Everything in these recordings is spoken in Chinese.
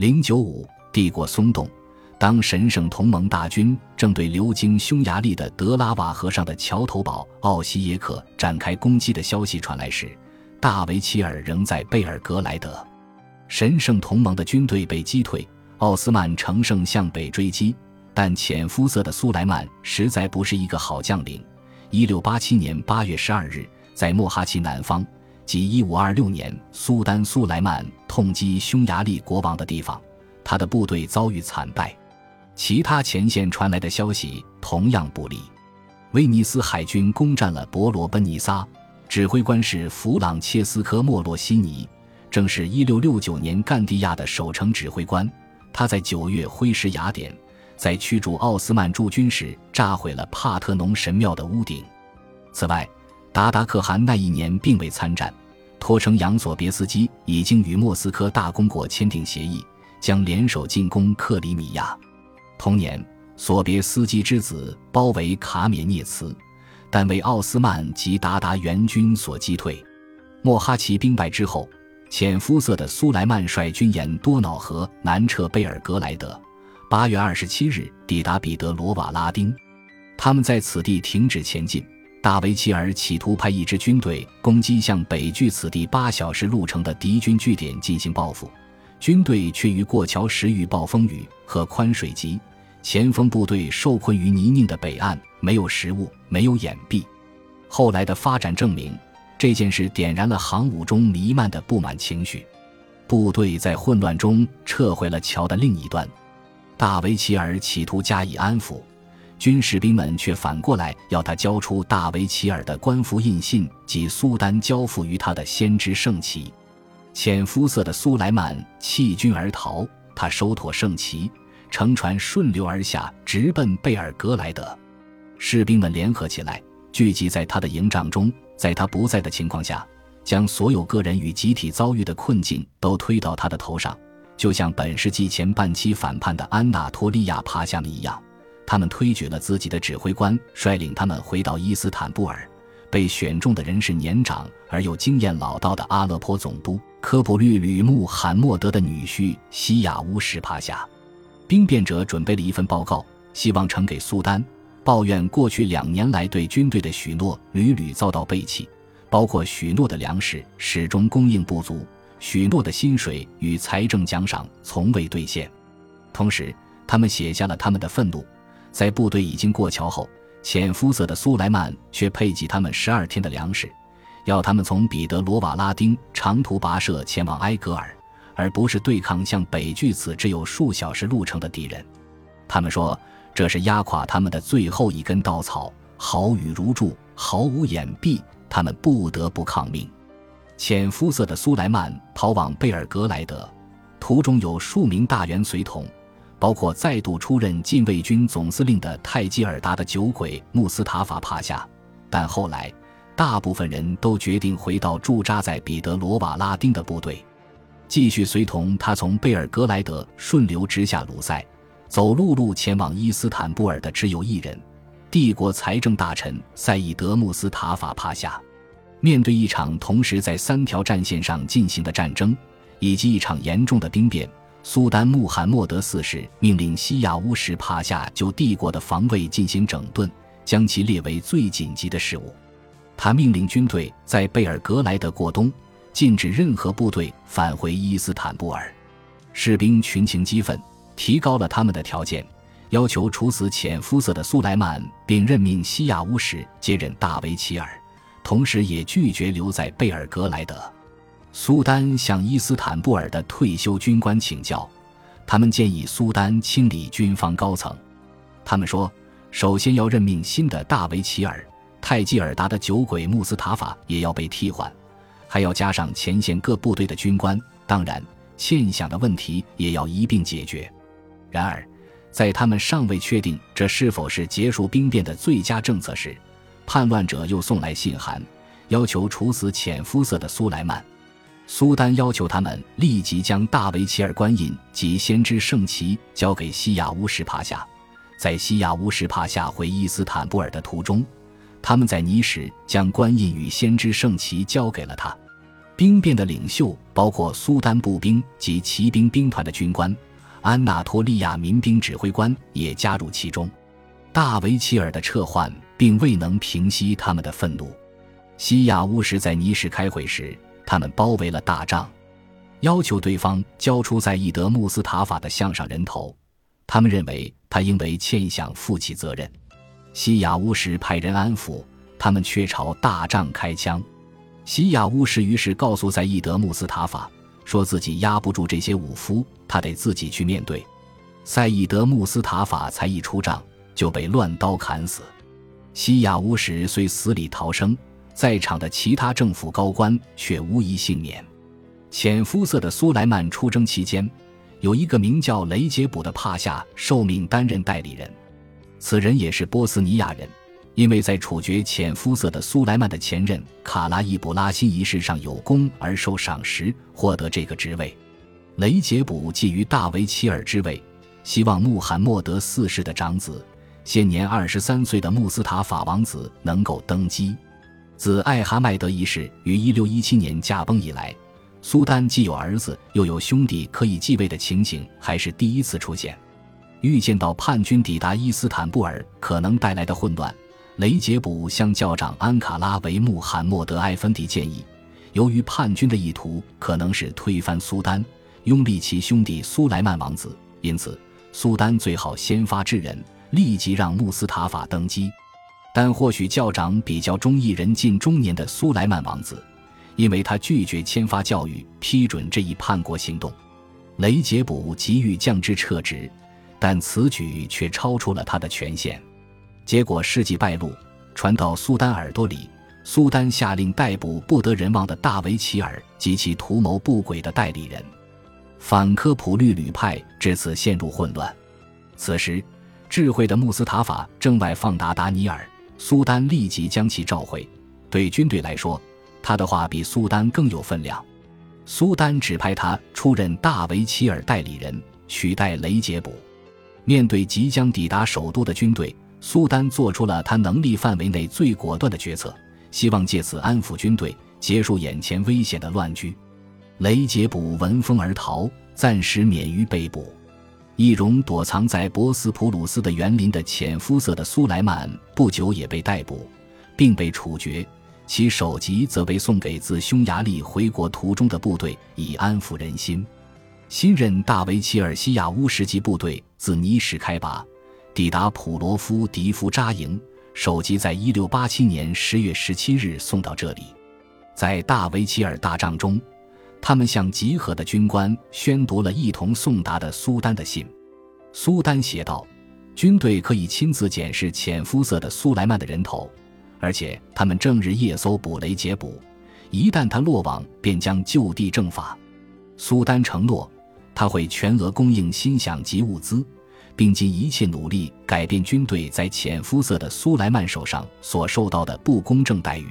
零九五，帝国松动。当神圣同盟大军正对流经匈牙利的德拉瓦河上的桥头堡奥西耶克展开攻击的消息传来时，大维齐尔仍在贝尔格莱德。神圣同盟的军队被击退，奥斯曼乘胜向北追击，但浅肤色的苏莱曼实在不是一个好将领。一六八七年八月十二日，在莫哈齐南方，即一五二六年苏丹苏莱曼痛击匈牙利国王的地方，他的部队遭遇惨败。其他前线传来的消息同样不利。威尼斯海军攻占了博罗奔尼撒，指挥官是弗朗切斯科·莫洛西尼，正是1669年干地亚的守城指挥官。他在九月挥师雅典，在驱逐奥斯曼驻军时炸毁了帕特农神庙的屋顶。此外，达达可汗那一年并未参战。托城扬索别斯基已经与莫斯科大公国签订协议，将联手进攻克里米亚。同年，索别斯基之子包围卡缅涅茨，但为奥斯曼及鞑靼援军所击退。莫哈齐兵败之后，浅肤色的苏莱曼率军沿多瑙河南撤贝尔格莱德。八月二十七日抵达彼得罗瓦拉丁，他们在此地停止前进。大维齐尔企图派一支军队攻击向北距此地八小时路程的敌军据点进行报复，军队却于过桥时遇暴风雨和宽水急。前锋部队受困于泥泞的北岸，没有食物，没有掩蔽。后来的发展证明，这件事点燃了航母中弥漫的不满情绪。部队在混乱中撤回了桥的另一端。大维齐尔企图加以安抚，军士兵们却反过来要他交出大维齐尔的官服印信及苏丹交付于他的先知圣旗。浅肤色的苏莱曼弃军而逃，他收妥圣旗。乘船顺流而下，直奔贝尔格莱德。士兵们联合起来，聚集在他的营帐中。在他不在的情况下，将所有个人与集体遭遇的困境都推到他的头上，就像本世纪前半期反叛的安纳托利亚帕夏们一样。他们推举了自己的指挥官，率领他们回到伊斯坦布尔。被选中的人是年长而又经验老道的阿勒颇总督科普律吕穆罕默德的女婿西亚乌什帕夏。兵变者准备了一份报告，希望呈给苏丹，抱怨过去两年来对军队的许诺屡屡遭到背弃，包括许诺的粮食始终供应不足，许诺的薪水与财政奖赏从未兑现。同时，他们写下了他们的愤怒：在部队已经过桥后，浅肤色的苏莱曼却配给他们十二天的粮食，要他们从彼得罗瓦拉丁长途跋涉前往埃格尔。而不是对抗向北距此只有数小时路程的敌人，他们说这是压垮他们的最后一根稻草，好雨如注，毫无掩蔽，他们不得不抗命。浅肤色的苏莱曼逃往贝尔格莱德，途中有数名大员随同，包括再度出任禁卫军总司令的泰基尔达的酒鬼穆斯塔法帕夏，但后来大部分人都决定回到驻扎在彼得罗瓦拉丁的部队。继续随同他从贝尔格莱德顺流直下鲁塞，走陆路前往伊斯坦布尔的只有一人，帝国财政大臣赛义德穆斯塔法帕夏。面对一场同时在三条战线上进行的战争，以及一场严重的兵变，苏丹穆罕默德四世命令西亚乌什帕夏就帝国的防卫进行整顿，将其列为最紧急的事务。他命令军队在贝尔格莱德过冬。禁止任何部队返回伊斯坦布尔，士兵群情激愤，提高了他们的条件，要求处死浅肤色的苏莱曼，并任命西亚乌什接任大维齐尔，同时也拒绝留在贝尔格莱德。苏丹向伊斯坦布尔的退休军官请教，他们建议苏丹清理军方高层。他们说，首先要任命新的大维齐尔，泰基尔达的酒鬼穆斯塔法也要被替换。还要加上前线各部队的军官，当然，欠饷的问题也要一并解决。然而，在他们尚未确定这是否是结束兵变的最佳政策时，叛乱者又送来信函，要求处死浅肤色的苏莱曼。苏丹要求他们立即将大维齐尔官印及先知圣旗交给西亚乌什帕夏。在西亚乌什帕夏回伊斯坦布尔的途中。他们在尼什将官印与先知圣旗交给了他，兵变的领袖包括苏丹步兵及骑兵兵团的军官，安纳托利亚民兵指挥官也加入其中。大维齐尔的撤换并未能平息他们的愤怒。西亚乌什在尼什开会时，他们包围了大帐，要求对方交出在伊德穆斯塔法的项上人头。他们认为他应为欠饷负起责任。西亚乌什派人安抚他们，却朝大帐开枪。西亚乌什于是告诉在伊德穆斯塔法，说自己压不住这些武夫，他得自己去面对。赛义德穆斯塔法才一出帐。就被乱刀砍死。西亚乌什虽死里逃生，在场的其他政府高官却无一幸免。浅肤色的苏莱曼出征期间，有一个名叫雷杰卜的帕夏受命担任代理人。此人也是波斯尼亚人，因为在处决浅肤色的苏莱曼的前任卡拉伊布拉辛一事上有功而受赏识，获得这个职位。雷杰卜觊觎大维齐尔之位，希望穆罕默德四世的长子。现年二十三岁的穆斯塔法王子能够登基。自艾哈迈德一世于一六一七年驾崩以来，苏丹既有儿子又有兄弟可以继位的情形还是第一次出现。预见到叛军抵达伊斯坦布尔可能带来的混乱，雷杰卜向教长安卡拉维穆罕默德埃芬迪建议：由于叛军的意图可能是推翻苏丹，拥立其兄弟苏莱曼王子，因此苏丹最好先发制人。立即让穆斯塔法登基，但或许教长比较中意人近中年的苏莱曼王子，因为他拒绝签发教育批准这一叛国行动。雷杰卜急于降之撤职，但此举却超出了他的权限。结果事迹败露，传到苏丹耳朵里，苏丹下令逮捕不得人望的大维齐尔及其图谋不轨的代理人。反科普律吕派至此陷入混乱。此时。智慧的穆斯塔法正外放达达尼尔，苏丹立即将其召回。对军队来说，他的话比苏丹更有分量。苏丹指派他出任大维齐尔代理人，取代雷杰卜。面对即将抵达首都的军队，苏丹做出了他能力范围内最果断的决策，希望借此安抚军队，结束眼前危险的乱局。雷杰卜闻风而逃，暂时免于被捕。易容躲藏在博斯普鲁斯的园林的浅肤色的苏莱曼不久也被逮捕，并被处决，其首级则被送给自匈牙利回国途中的部队，以安抚人心。新任大维齐尔西亚乌什级部队自尼什开拔，抵达普罗夫迪夫扎营，首级在一六八七年十月十七日送到这里。在大维齐尔大帐中。他们向集合的军官宣读了一同送达的苏丹的信。苏丹写道：“军队可以亲自检视浅肤色的苏莱曼的人头，而且他们正日夜搜捕雷杰卜，一旦他落网，便将就地正法。”苏丹承诺，他会全额供应薪饷及物资，并尽一切努力改变军队在浅肤色的苏莱曼手上所受到的不公正待遇。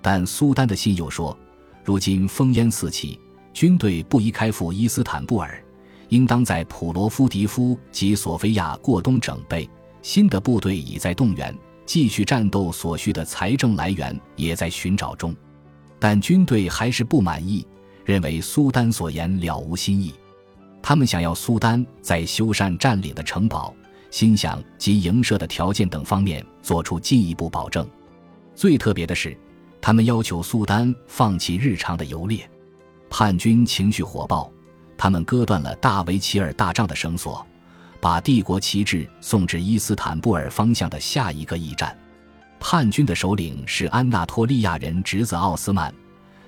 但苏丹的信又说。如今烽烟四起，军队不宜开赴伊斯坦布尔，应当在普罗夫迪夫及索菲亚过冬整备。新的部队已在动员，继续战斗所需的财政来源也在寻找中。但军队还是不满意，认为苏丹所言了无新意。他们想要苏丹在修缮占领的城堡、心想及营舍的条件等方面做出进一步保证。最特别的是。他们要求苏丹放弃日常的游猎，叛军情绪火爆，他们割断了大维齐尔大帐的绳索，把帝国旗帜送至伊斯坦布尔方向的下一个驿站。叛军的首领是安纳托利亚人侄子奥斯曼，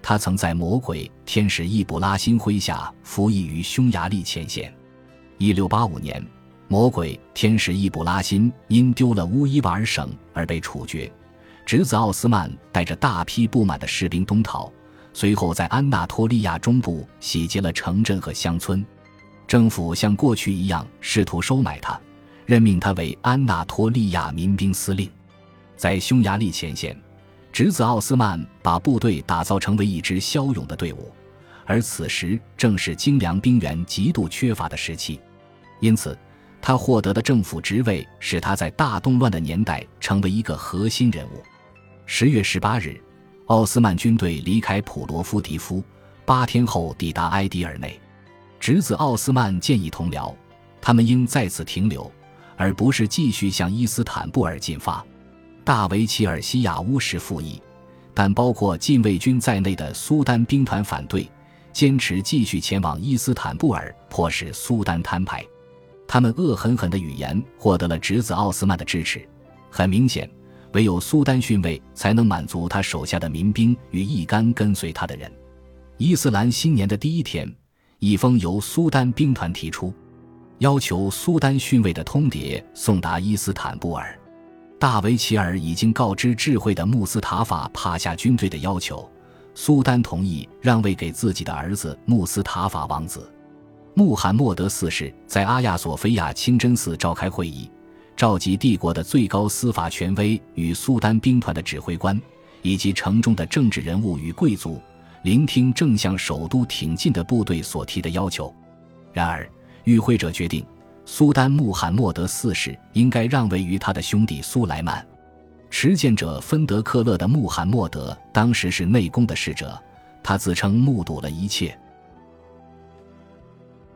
他曾在魔鬼天使易卜拉欣麾下服役于匈牙利前线。一六八五年，魔鬼天使易卜拉欣因丢了乌伊瓦尔省而被处决。侄子奥斯曼带着大批不满的士兵东逃，随后在安纳托利亚中部洗劫了城镇和乡村。政府像过去一样试图收买他，任命他为安纳托利亚民兵司令。在匈牙利前线，侄子奥斯曼把部队打造成为一支骁勇的队伍，而此时正是精良兵员极度缺乏的时期，因此。他获得的政府职位使他在大动乱的年代成为一个核心人物。十月十八日，奥斯曼军队离开普罗夫迪夫，八天后抵达埃迪尔内。侄子奥斯曼建议同僚，他们应在此停留，而不是继续向伊斯坦布尔进发。大维齐尔西亚乌什附议，但包括禁卫军在内的苏丹兵团反对，坚持继续前往伊斯坦布尔，迫使苏丹摊牌。他们恶狠狠的语言获得了侄子奥斯曼的支持。很明显，唯有苏丹逊位才能满足他手下的民兵与一干跟随他的人。伊斯兰新年的第一天，一封由苏丹兵团提出，要求苏丹逊位的通牒送达伊斯坦布尔。大维齐尔已经告知智慧的穆斯塔法帕夏军队的要求，苏丹同意让位给自己的儿子穆斯塔法王子。穆罕默德四世在阿亚索菲亚清真寺召开会议，召集帝国的最高司法权威与苏丹兵团的指挥官，以及城中的政治人物与贵族，聆听正向首都挺进的部队所提的要求。然而，与会者决定。苏丹穆罕默德四世应该让位于他的兄弟苏莱曼。持剑者芬德克勒的穆罕默德当时是内宫的使者，他自称目睹了一切。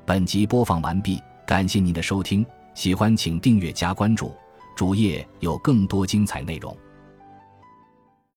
本集播放完毕，感谢您的收听，喜欢请订阅加关注，主页有更多精彩内容。